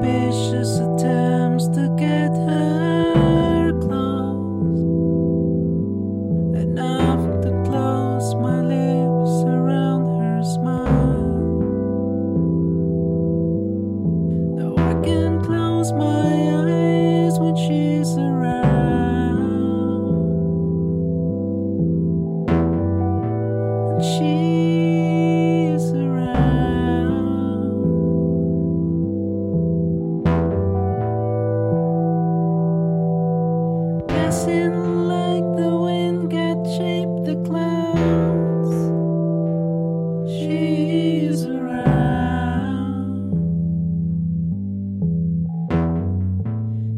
Suspicious attempts to get her close, enough to close my lips around her smile. Now I can close my eyes when she's around. And she's Passing like the wind the clouds. She's around.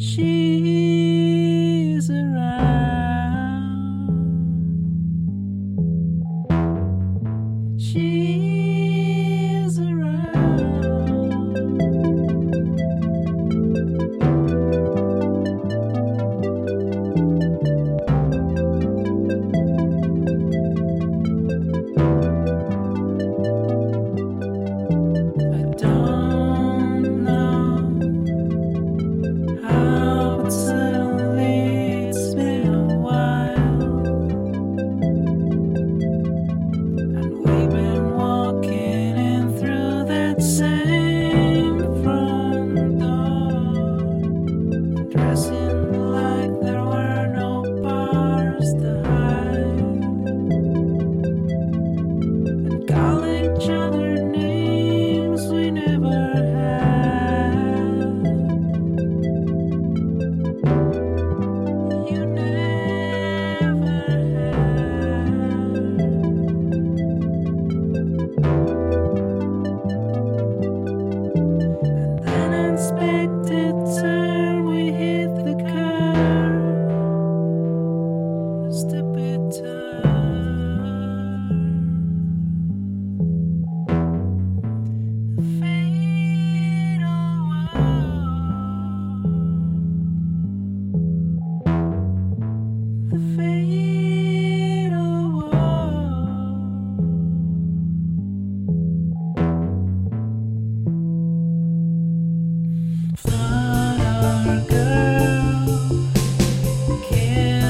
She's around. the face.